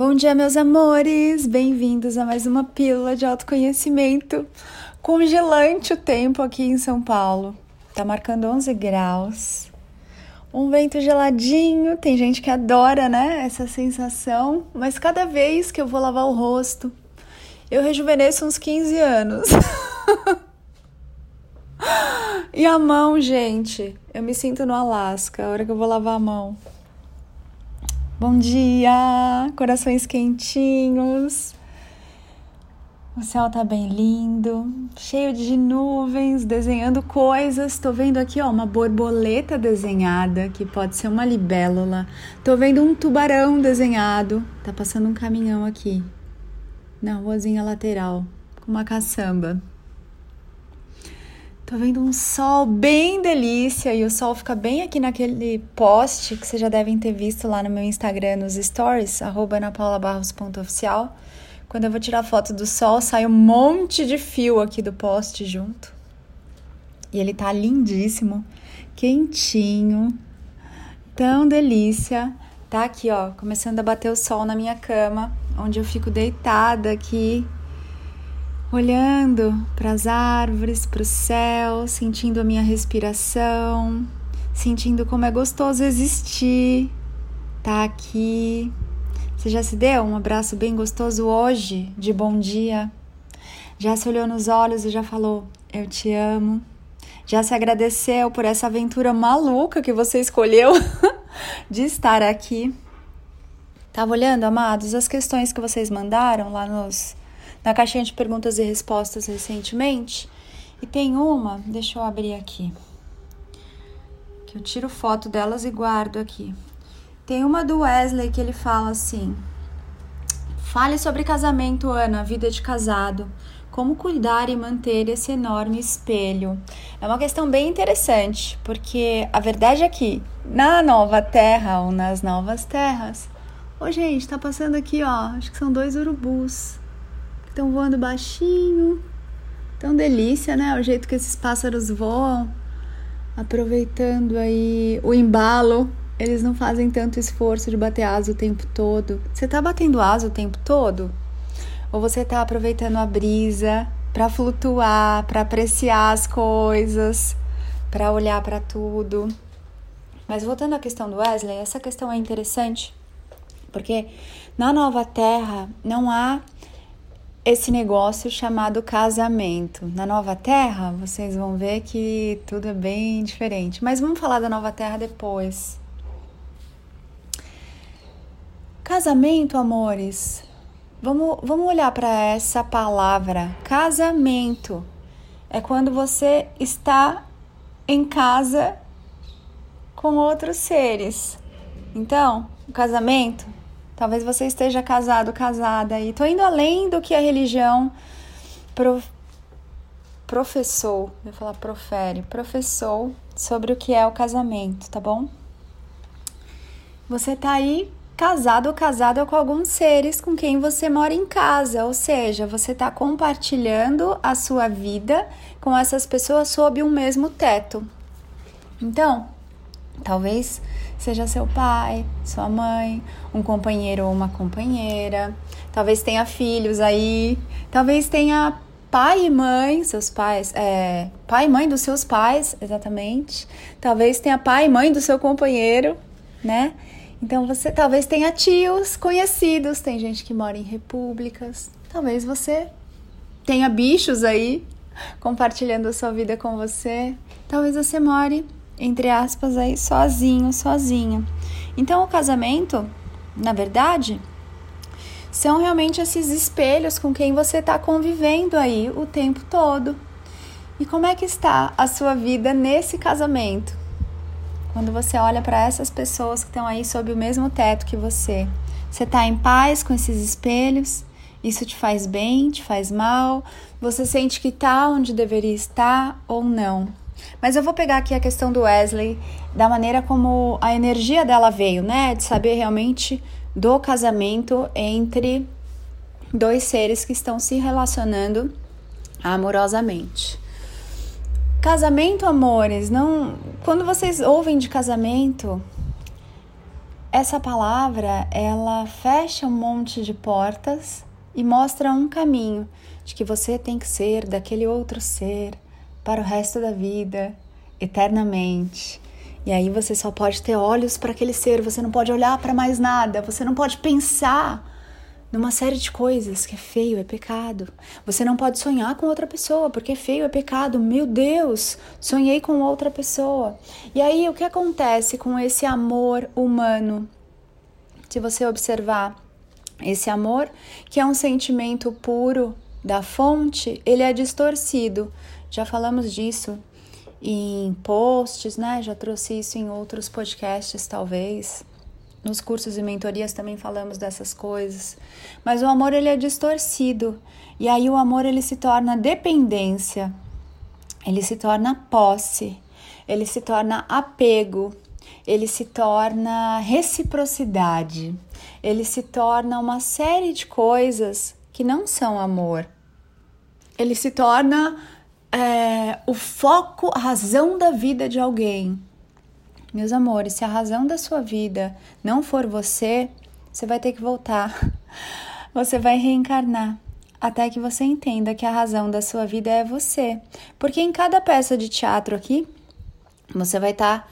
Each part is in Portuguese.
Bom dia, meus amores! Bem-vindos a mais uma pílula de autoconhecimento. Congelante o tempo aqui em São Paulo. Tá marcando 11 graus. Um vento geladinho. Tem gente que adora, né? Essa sensação. Mas cada vez que eu vou lavar o rosto, eu rejuvenesço uns 15 anos. e a mão, gente. Eu me sinto no Alasca a hora que eu vou lavar a mão. Bom dia, corações quentinhos. O céu tá bem lindo, cheio de nuvens, desenhando coisas. Tô vendo aqui, ó, uma borboleta desenhada, que pode ser uma libélula. Tô vendo um tubarão desenhado. Tá passando um caminhão aqui, na ruazinha lateral, com uma caçamba. Tô vendo um sol bem delícia e o sol fica bem aqui naquele post que vocês já devem ter visto lá no meu Instagram, nos stories, anapaulabarros.oficial. Quando eu vou tirar foto do sol, sai um monte de fio aqui do post junto. E ele tá lindíssimo, quentinho, tão delícia. Tá aqui, ó, começando a bater o sol na minha cama, onde eu fico deitada aqui olhando para as árvores, para o céu, sentindo a minha respiração, sentindo como é gostoso existir, tá aqui. Você já se deu um abraço bem gostoso hoje, de bom dia? Já se olhou nos olhos e já falou: Eu te amo? Já se agradeceu por essa aventura maluca que você escolheu de estar aqui? Tava olhando, amados, as questões que vocês mandaram lá nos na caixinha de perguntas e respostas recentemente. E tem uma, deixa eu abrir aqui, que eu tiro foto delas e guardo aqui. Tem uma do Wesley que ele fala assim: Fale sobre casamento, Ana, vida de casado. Como cuidar e manter esse enorme espelho? É uma questão bem interessante, porque a verdade é que na nova terra ou nas novas terras. Ô, gente, tá passando aqui, ó. Acho que são dois urubus estão voando baixinho. Tão delícia, né? O jeito que esses pássaros voam, aproveitando aí o embalo. Eles não fazem tanto esforço de bater asa o tempo todo. Você tá batendo asa o tempo todo? Ou você tá aproveitando a brisa para flutuar, para apreciar as coisas, para olhar para tudo? Mas voltando à questão do Wesley, essa questão é interessante porque na nova terra não há esse negócio chamado casamento. Na Nova Terra, vocês vão ver que tudo é bem diferente. Mas vamos falar da Nova Terra depois. Casamento, amores. Vamos, vamos olhar para essa palavra. Casamento é quando você está em casa com outros seres. Então, o casamento Talvez você esteja casado, casada e tô indo além do que a religião pro, professou, eu falar profere, professou sobre o que é o casamento, tá bom? Você tá aí casado ou casada com alguns seres com quem você mora em casa, ou seja, você está compartilhando a sua vida com essas pessoas sob um mesmo teto. Então, talvez seja seu pai, sua mãe, um companheiro ou uma companheira. Talvez tenha filhos aí, talvez tenha pai e mãe, seus pais, é, pai e mãe dos seus pais, exatamente. Talvez tenha pai e mãe do seu companheiro, né? Então você talvez tenha tios conhecidos, tem gente que mora em repúblicas. Talvez você tenha bichos aí compartilhando a sua vida com você. Talvez você more entre aspas, aí sozinho, sozinha. Então, o casamento, na verdade, são realmente esses espelhos com quem você está convivendo aí o tempo todo. E como é que está a sua vida nesse casamento? Quando você olha para essas pessoas que estão aí sob o mesmo teto que você, você está em paz com esses espelhos? Isso te faz bem, te faz mal? Você sente que está onde deveria estar ou não? Mas eu vou pegar aqui a questão do Wesley, da maneira como a energia dela veio, né? De saber realmente do casamento entre dois seres que estão se relacionando amorosamente. Casamento, amores, não. Quando vocês ouvem de casamento, essa palavra ela fecha um monte de portas e mostra um caminho de que você tem que ser daquele outro ser para o resto da vida, eternamente. E aí você só pode ter olhos para aquele ser, você não pode olhar para mais nada, você não pode pensar numa série de coisas que é feio, é pecado. Você não pode sonhar com outra pessoa, porque feio é pecado. Meu Deus, sonhei com outra pessoa. E aí o que acontece com esse amor humano? Se você observar esse amor, que é um sentimento puro da fonte, ele é distorcido. Já falamos disso em posts, né? Já trouxe isso em outros podcasts, talvez. Nos cursos e mentorias também falamos dessas coisas. Mas o amor ele é distorcido. E aí o amor ele se torna dependência. Ele se torna posse. Ele se torna apego. Ele se torna reciprocidade. Ele se torna uma série de coisas que não são amor. Ele se torna é, o foco, a razão da vida de alguém. Meus amores, se a razão da sua vida não for você, você vai ter que voltar. Você vai reencarnar até que você entenda que a razão da sua vida é você. Porque em cada peça de teatro aqui, você vai estar tá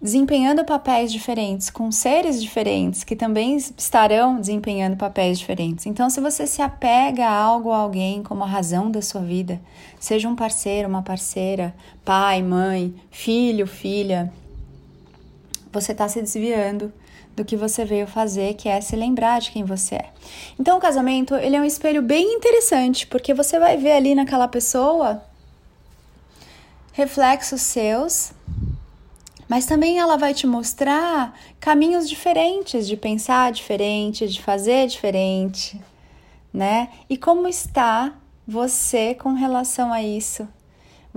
desempenhando papéis diferentes, com seres diferentes que também estarão desempenhando papéis diferentes. Então, se você se apega a algo, a alguém como a razão da sua vida, seja um parceiro, uma parceira, pai, mãe, filho, filha, você está se desviando do que você veio fazer, que é se lembrar de quem você é. Então, o casamento, ele é um espelho bem interessante, porque você vai ver ali naquela pessoa reflexos seus mas também ela vai te mostrar caminhos diferentes de pensar diferente, de fazer diferente, né? E como está você com relação a isso?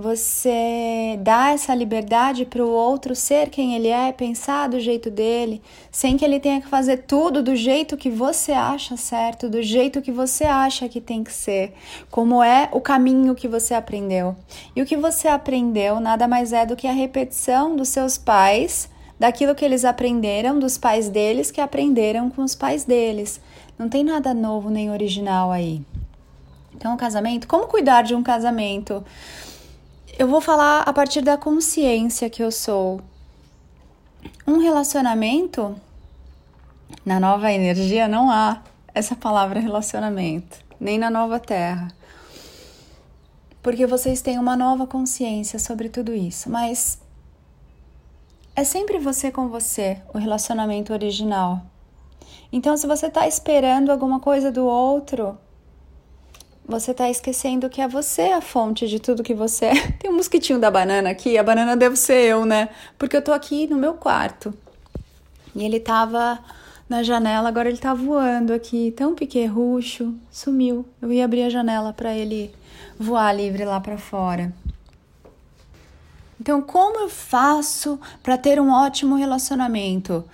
Você dá essa liberdade para o outro ser quem ele é, pensar do jeito dele, sem que ele tenha que fazer tudo do jeito que você acha certo, do jeito que você acha que tem que ser, como é o caminho que você aprendeu. E o que você aprendeu nada mais é do que a repetição dos seus pais, daquilo que eles aprenderam dos pais deles que aprenderam com os pais deles. Não tem nada novo nem original aí. Então, o casamento, como cuidar de um casamento? Eu vou falar a partir da consciência que eu sou. Um relacionamento, na nova energia não há essa palavra relacionamento, nem na nova terra. Porque vocês têm uma nova consciência sobre tudo isso, mas é sempre você com você, o relacionamento original. Então, se você está esperando alguma coisa do outro, você está esquecendo que é você a fonte de tudo que você é. Tem um mosquitinho da banana aqui, a banana deve ser eu, né? Porque eu tô aqui no meu quarto. E ele tava na janela, agora ele tá voando aqui, tão piquerrucho, sumiu. Eu ia abrir a janela para ele voar livre lá para fora. Então, como eu faço para ter um ótimo relacionamento?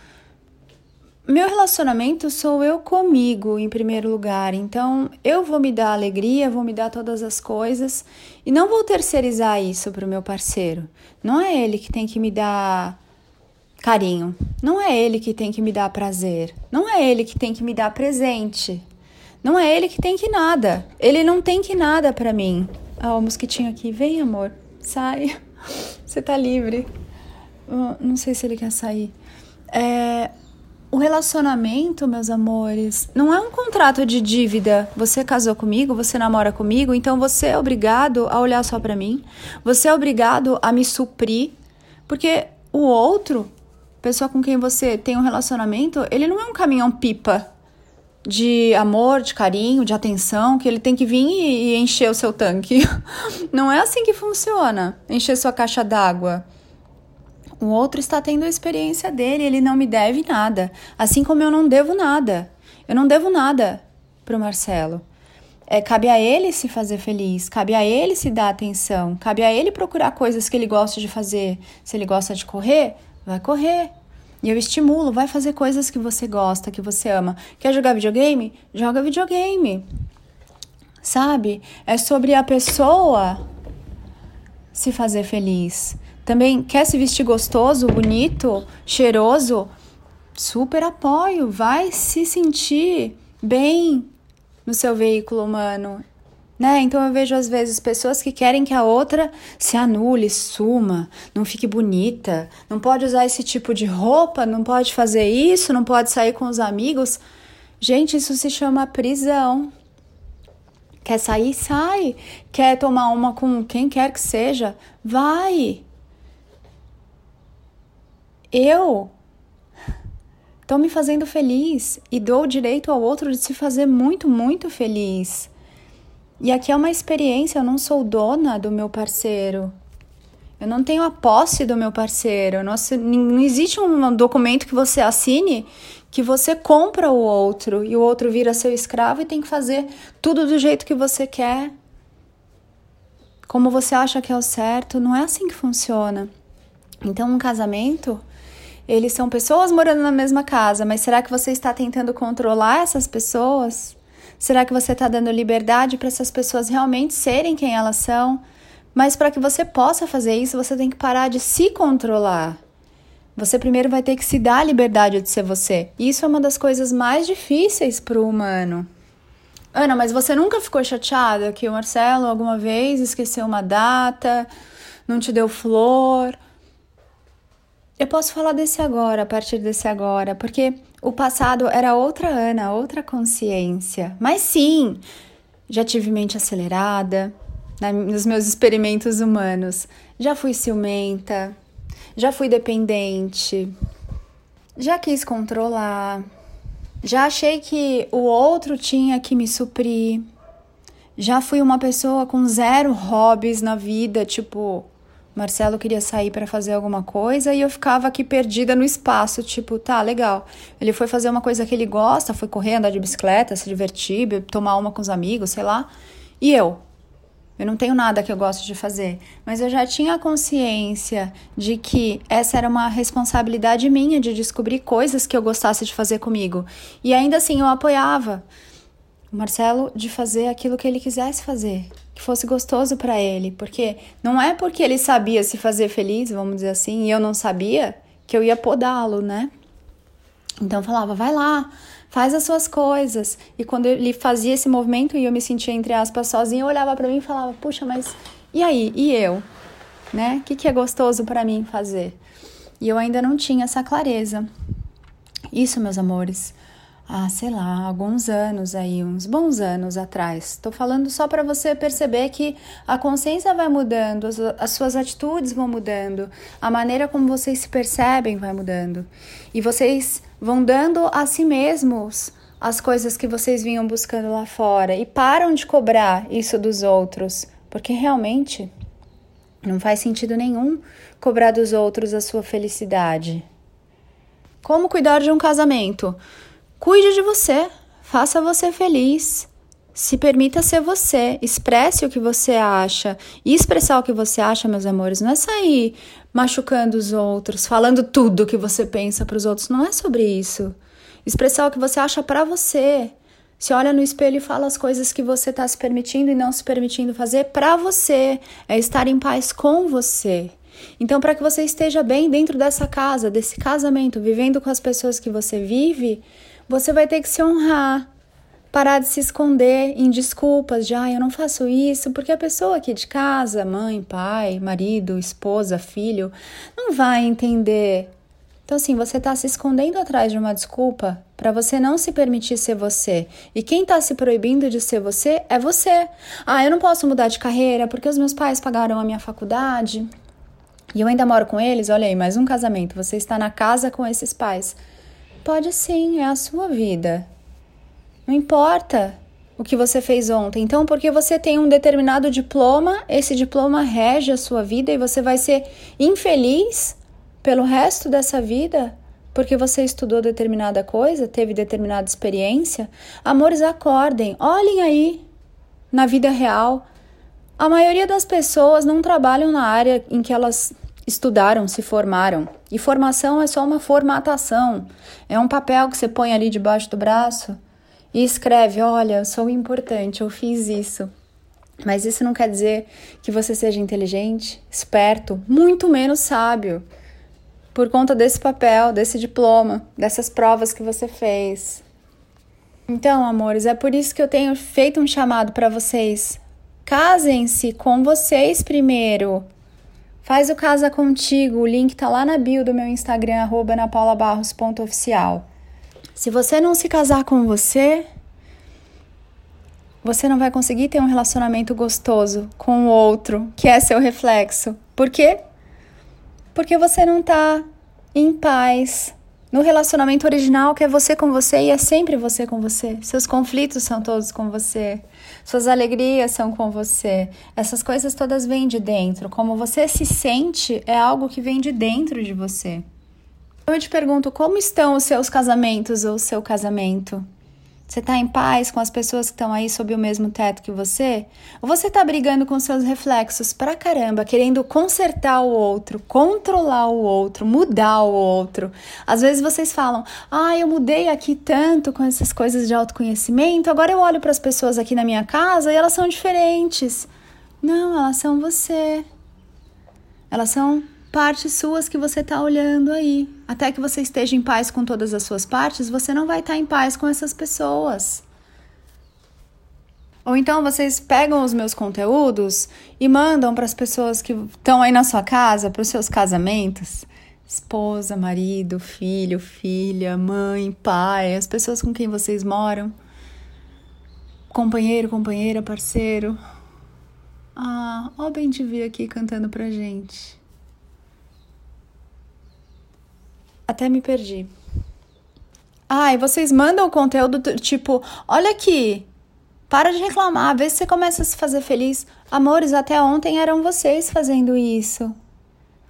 Meu relacionamento sou eu comigo em primeiro lugar, então eu vou me dar alegria, vou me dar todas as coisas e não vou terceirizar isso para o meu parceiro. Não é ele que tem que me dar carinho, não é ele que tem que me dar prazer, não é ele que tem que me dar presente, não é ele que tem que nada, ele não tem que nada para mim. Ah, o mosquitinho aqui, vem amor, sai, você tá livre. Não sei se ele quer sair. É, o relacionamento, meus amores, não é um contrato de dívida. Você casou comigo, você namora comigo, então você é obrigado a olhar só para mim. Você é obrigado a me suprir, porque o outro, pessoa com quem você tem um relacionamento, ele não é um caminhão pipa de amor, de carinho, de atenção, que ele tem que vir e encher o seu tanque. Não é assim que funciona. Encher sua caixa d'água. O outro está tendo a experiência dele, ele não me deve nada, assim como eu não devo nada. Eu não devo nada para o Marcelo. É, cabe a ele se fazer feliz, cabe a ele se dar atenção, cabe a ele procurar coisas que ele gosta de fazer. Se ele gosta de correr, vai correr. E eu estimulo, vai fazer coisas que você gosta, que você ama. Quer jogar videogame? Joga videogame. Sabe? É sobre a pessoa se fazer feliz. Também quer se vestir gostoso, bonito, cheiroso? super apoio, vai se sentir bem no seu veículo humano. Né? Então eu vejo às vezes pessoas que querem que a outra se anule, suma, não fique bonita, não pode usar esse tipo de roupa, não pode fazer isso, não pode sair com os amigos. Gente, isso se chama prisão. Quer sair? Sai. Quer tomar uma com quem quer que seja? Vai. Eu estou me fazendo feliz e dou o direito ao outro de se fazer muito, muito feliz. E aqui é uma experiência, eu não sou dona do meu parceiro. Eu não tenho a posse do meu parceiro. Não, não existe um documento que você assine que você compra o outro e o outro vira seu escravo e tem que fazer tudo do jeito que você quer. Como você acha que é o certo. Não é assim que funciona. Então, um casamento, eles são pessoas morando na mesma casa, mas será que você está tentando controlar essas pessoas? Será que você está dando liberdade para essas pessoas realmente serem quem elas são? Mas para que você possa fazer isso, você tem que parar de se controlar. Você primeiro vai ter que se dar a liberdade de ser você. E isso é uma das coisas mais difíceis para o humano. Ana, mas você nunca ficou chateada que o Marcelo alguma vez esqueceu uma data, não te deu flor? Eu posso falar desse agora, a partir desse agora, porque o passado era outra Ana, outra consciência. Mas sim, já tive mente acelerada né, nos meus experimentos humanos. Já fui ciumenta, já fui dependente, já quis controlar, já achei que o outro tinha que me suprir. Já fui uma pessoa com zero hobbies na vida, tipo, Marcelo queria sair para fazer alguma coisa e eu ficava aqui perdida no espaço, tipo, tá, legal. Ele foi fazer uma coisa que ele gosta, foi correr, andar de bicicleta, se divertir, tomar uma com os amigos, sei lá. E eu? Eu não tenho nada que eu gosto de fazer, mas eu já tinha consciência de que essa era uma responsabilidade minha de descobrir coisas que eu gostasse de fazer comigo. E ainda assim eu apoiava Marcelo de fazer aquilo que ele quisesse fazer que fosse gostoso para ele, porque não é porque ele sabia se fazer feliz, vamos dizer assim, e eu não sabia que eu ia podá-lo, né? Então eu falava, vai lá, faz as suas coisas. E quando ele fazia esse movimento e eu me sentia entre aspas sozinha, eu olhava para mim e falava, puxa, mas e aí? E eu? Né? O que, que é gostoso para mim fazer? E eu ainda não tinha essa clareza. Isso, meus amores, há, sei lá, alguns anos aí, uns bons anos atrás. Estou falando só para você perceber que a consciência vai mudando, as, as suas atitudes vão mudando, a maneira como vocês se percebem vai mudando. E vocês vão dando a si mesmos as coisas que vocês vinham buscando lá fora e param de cobrar isso dos outros, porque realmente não faz sentido nenhum cobrar dos outros a sua felicidade. Como cuidar de um casamento? Cuide de você, faça você feliz. Se permita ser você, expresse o que você acha. E expressar o que você acha, meus amores, não é sair machucando os outros, falando tudo o que você pensa para os outros. Não é sobre isso. Expressar o que você acha para você. Se olha no espelho e fala as coisas que você está se permitindo e não se permitindo fazer para você. É estar em paz com você. Então, para que você esteja bem dentro dessa casa, desse casamento, vivendo com as pessoas que você vive, você vai ter que se honrar, parar de se esconder em desculpas de, ah, eu não faço isso, porque a pessoa aqui de casa, mãe, pai, marido, esposa, filho, não vai entender. Então, assim, você está se escondendo atrás de uma desculpa para você não se permitir ser você. E quem está se proibindo de ser você é você. Ah, eu não posso mudar de carreira porque os meus pais pagaram a minha faculdade e eu ainda moro com eles. Olha aí, mais um casamento. Você está na casa com esses pais. Pode sim, é a sua vida. Não importa o que você fez ontem. Então, porque você tem um determinado diploma, esse diploma rege a sua vida e você vai ser infeliz pelo resto dessa vida porque você estudou determinada coisa, teve determinada experiência. Amores, acordem, olhem aí na vida real. A maioria das pessoas não trabalham na área em que elas estudaram, se formaram. E formação é só uma formatação. É um papel que você põe ali debaixo do braço e escreve: Olha, eu sou importante, eu fiz isso. Mas isso não quer dizer que você seja inteligente, esperto, muito menos sábio. por conta desse papel, desse diploma, dessas provas que você fez. Então, amores, é por isso que eu tenho feito um chamado para vocês. Casem-se com vocês primeiro. Faz o Casa Contigo, o link tá lá na bio do meu Instagram, arroba napaulabarros.oficial. Se você não se casar com você, você não vai conseguir ter um relacionamento gostoso com o outro, que é seu reflexo. Por quê? Porque você não tá em paz, no relacionamento original, que é você com você e é sempre você com você. Seus conflitos são todos com você. Suas alegrias são com você. Essas coisas todas vêm de dentro. Como você se sente é algo que vem de dentro de você. Eu te pergunto, como estão os seus casamentos ou o seu casamento? Você está em paz com as pessoas que estão aí sob o mesmo teto que você? Ou você está brigando com seus reflexos pra caramba, querendo consertar o outro, controlar o outro, mudar o outro? Às vezes vocês falam: "Ah, eu mudei aqui tanto com essas coisas de autoconhecimento, agora eu olho para as pessoas aqui na minha casa e elas são diferentes". Não, elas são você. Elas são partes suas que você está olhando aí. Até que você esteja em paz com todas as suas partes, você não vai estar tá em paz com essas pessoas. Ou então vocês pegam os meus conteúdos e mandam para as pessoas que estão aí na sua casa, para os seus casamentos. Esposa, marido, filho, filha, mãe, pai, as pessoas com quem vocês moram. Companheiro, companheira, parceiro. Ah, ó, bem te vir aqui cantando pra gente. Até me perdi. Ah, e vocês mandam o conteúdo tipo, olha aqui, para de reclamar, vê se você começa a se fazer feliz. Amores, até ontem eram vocês fazendo isso.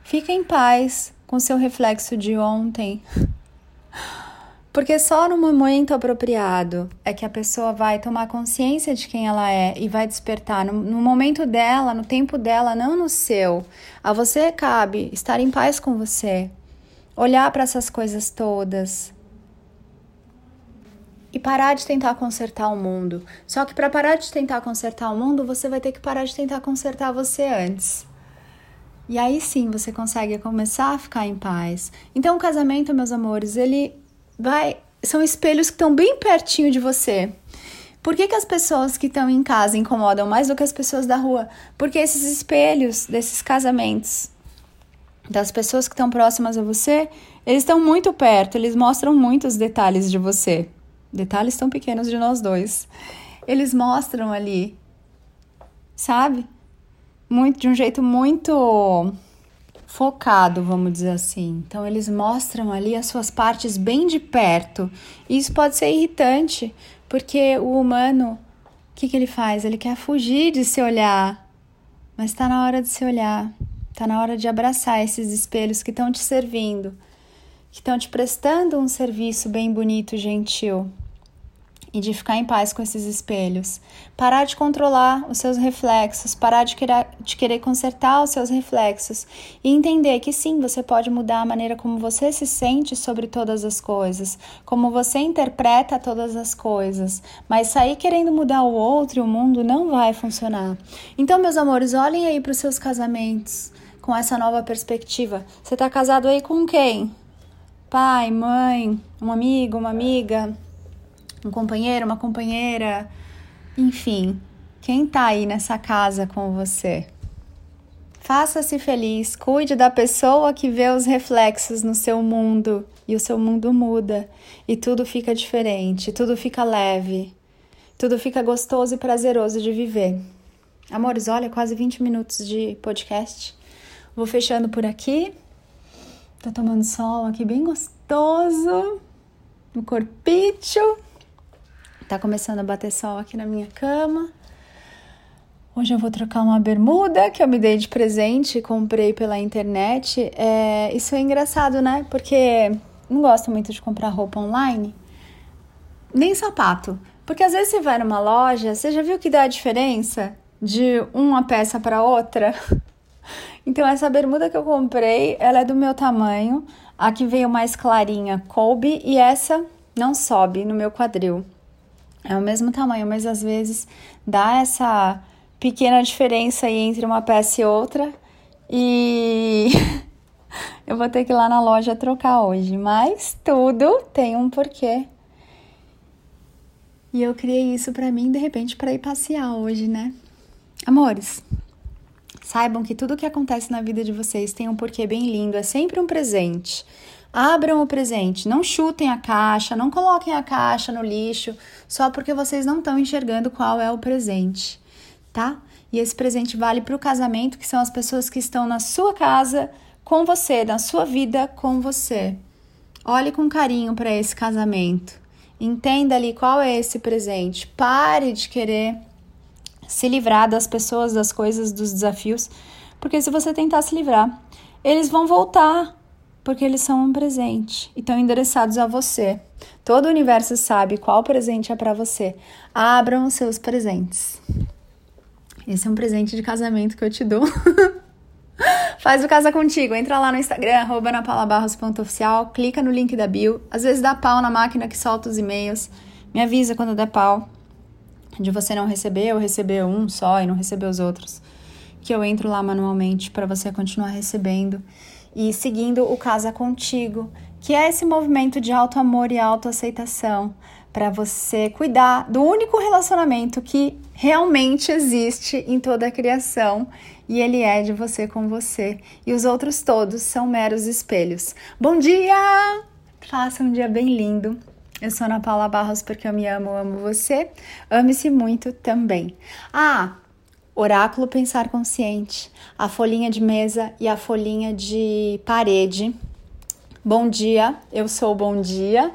Fica em paz com seu reflexo de ontem. Porque só no momento apropriado é que a pessoa vai tomar consciência de quem ela é e vai despertar no, no momento dela, no tempo dela, não no seu. A você cabe estar em paz com você olhar para essas coisas todas e parar de tentar consertar o mundo. Só que para parar de tentar consertar o mundo, você vai ter que parar de tentar consertar você antes. E aí sim você consegue começar a ficar em paz. Então o casamento, meus amores, ele vai são espelhos que estão bem pertinho de você. Por que, que as pessoas que estão em casa incomodam mais do que as pessoas da rua? Porque esses espelhos desses casamentos das pessoas que estão próximas a você, eles estão muito perto, eles mostram muitos detalhes de você. Detalhes tão pequenos de nós dois. Eles mostram ali, sabe? Muito de um jeito muito focado, vamos dizer assim. Então eles mostram ali as suas partes bem de perto. E isso pode ser irritante, porque o humano, o que, que ele faz? Ele quer fugir de se olhar, mas está na hora de se olhar. Está na hora de abraçar esses espelhos que estão te servindo, que estão te prestando um serviço bem bonito gentil. E de ficar em paz com esses espelhos. Parar de controlar os seus reflexos, parar de querer, de querer consertar os seus reflexos e entender que sim, você pode mudar a maneira como você se sente sobre todas as coisas, como você interpreta todas as coisas, mas sair querendo mudar o outro e o mundo não vai funcionar. Então, meus amores, olhem aí para os seus casamentos com essa nova perspectiva. Você está casado aí com quem? Pai, mãe, um amigo, uma amiga, um companheiro, uma companheira, enfim, quem está aí nessa casa com você? Faça-se feliz, cuide da pessoa que vê os reflexos no seu mundo e o seu mundo muda e tudo fica diferente, tudo fica leve, tudo fica gostoso e prazeroso de viver. Amores, olha, quase 20 minutos de podcast. Vou fechando por aqui. Tô tomando sol aqui bem gostoso. No corpício. Tá começando a bater sol aqui na minha cama. Hoje eu vou trocar uma bermuda que eu me dei de presente, comprei pela internet. É, isso é engraçado, né? Porque não gosto muito de comprar roupa online, nem sapato. Porque às vezes você vai numa loja, você já viu que dá a diferença de uma peça para outra? Então essa bermuda que eu comprei, ela é do meu tamanho. A que veio mais clarinha coube e essa não sobe no meu quadril. É o mesmo tamanho, mas às vezes dá essa pequena diferença aí entre uma peça e outra. E eu vou ter que ir lá na loja trocar hoje, mas tudo tem um porquê. E eu criei isso para mim, de repente, para ir passear hoje, né? Amores, saibam que tudo que acontece na vida de vocês tem um porquê bem lindo, é sempre um presente. Abram o presente, não chutem a caixa, não coloquem a caixa no lixo só porque vocês não estão enxergando qual é o presente, tá? E esse presente vale para o casamento, que são as pessoas que estão na sua casa com você, na sua vida com você. Olhe com carinho para esse casamento. Entenda ali qual é esse presente. Pare de querer se livrar das pessoas, das coisas, dos desafios, porque se você tentar se livrar, eles vão voltar porque eles são um presente e estão endereçados a você. Todo o universo sabe qual presente é para você. Abram os seus presentes. Esse é um presente de casamento que eu te dou. Faz o Casa Contigo, entra lá no Instagram, arroba napalabarros.oficial, clica no link da bio. Às vezes dá pau na máquina que solta os e-mails. Me avisa quando der pau de você não receber ou receber um só e não receber os outros. Que eu entro lá manualmente para você continuar recebendo e seguindo o Casa Contigo, que é esse movimento de auto amor e autoaceitação para você cuidar do único relacionamento que realmente existe em toda a criação e ele é de você com você e os outros todos são meros espelhos. Bom dia! Faça um dia bem lindo. Eu sou Ana Paula Barros porque eu me amo, amo você. Ame-se muito também. Ah, Oráculo Pensar Consciente, a folhinha de mesa e a folhinha de parede. Bom dia, eu sou Bom Dia.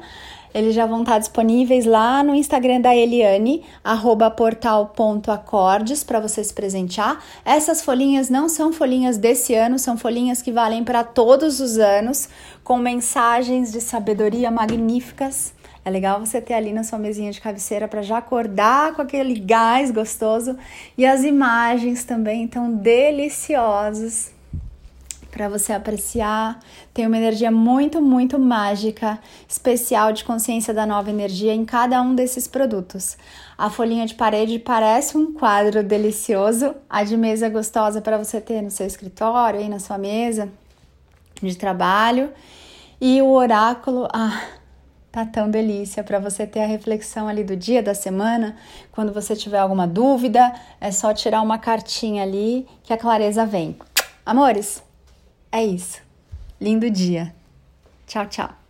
Eles já vão estar disponíveis lá no Instagram da Eliane, portal.acordes, para você se presentear. Essas folhinhas não são folhinhas desse ano, são folhinhas que valem para todos os anos, com mensagens de sabedoria magníficas é legal você ter ali na sua mesinha de cabeceira para já acordar com aquele gás gostoso e as imagens também tão deliciosas para você apreciar. Tem uma energia muito, muito mágica, especial de consciência da nova energia em cada um desses produtos. A folhinha de parede parece um quadro delicioso, a de mesa gostosa para você ter no seu escritório, aí na sua mesa de trabalho. E o oráculo, ah, Tá tão delícia para você ter a reflexão ali do dia, da semana. Quando você tiver alguma dúvida, é só tirar uma cartinha ali que a clareza vem. Amores, é isso. Lindo dia. Tchau, tchau.